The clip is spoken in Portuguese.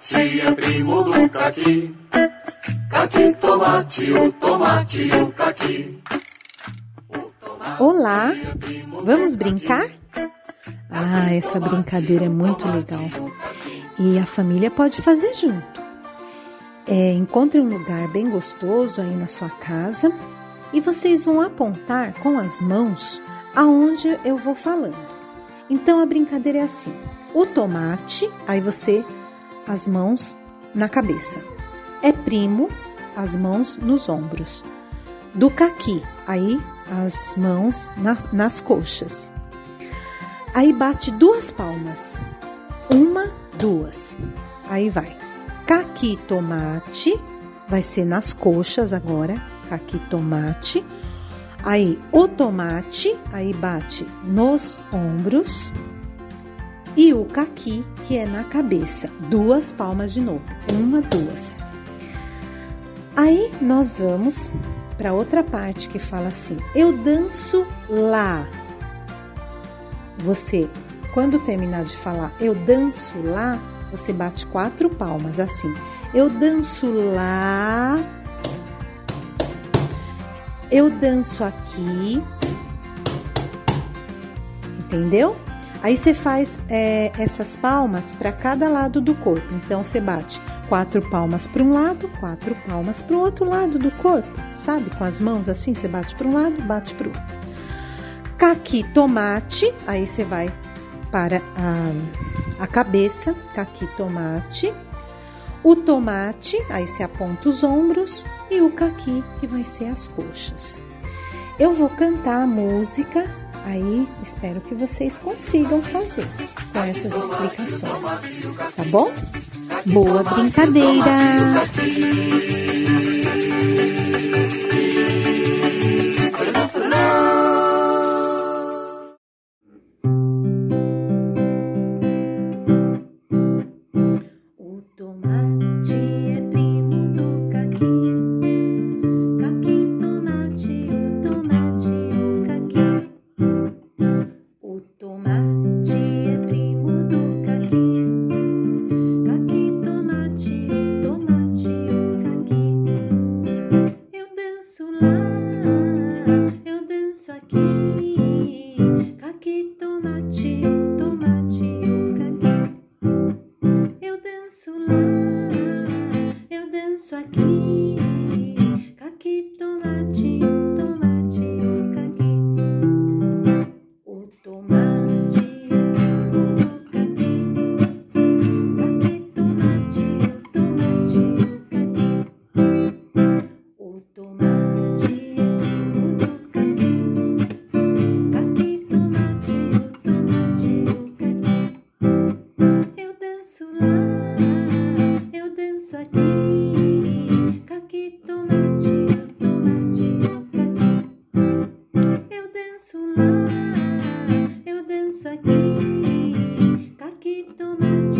tomate é primo do caqui. Caqui, tomate, o tomate, o caqui. Olá, vamos brincar? Ah, essa brincadeira é muito legal. E a família pode fazer junto. É, encontre um lugar bem gostoso aí na sua casa e vocês vão apontar com as mãos aonde eu vou falando. Então a brincadeira é assim: o tomate, aí você as mãos na cabeça. É primo, as mãos nos ombros. Do caqui, aí as mãos na, nas coxas. Aí bate duas palmas. Uma, duas. Aí vai. Caqui, tomate, vai ser nas coxas agora. Caqui, tomate. Aí o tomate, aí bate nos ombros e o caqui, que é na cabeça. Duas palmas de novo. Uma, duas. Aí nós vamos para outra parte que fala assim: Eu danço lá. Você, quando terminar de falar eu danço lá, você bate quatro palmas assim. Eu danço lá. Eu danço aqui. Entendeu? Aí você faz é, essas palmas para cada lado do corpo. Então você bate quatro palmas para um lado, quatro palmas para o outro lado do corpo, sabe? Com as mãos assim, você bate para um lado, bate para o outro. Caqui tomate, aí você vai para a, a cabeça, caqui tomate. O tomate, aí você aponta os ombros e o caqui, que vai ser as coxas. Eu vou cantar a música Aí espero que vocês consigam fazer com essas explicações, tá bom? Boa brincadeira! Danço と待ち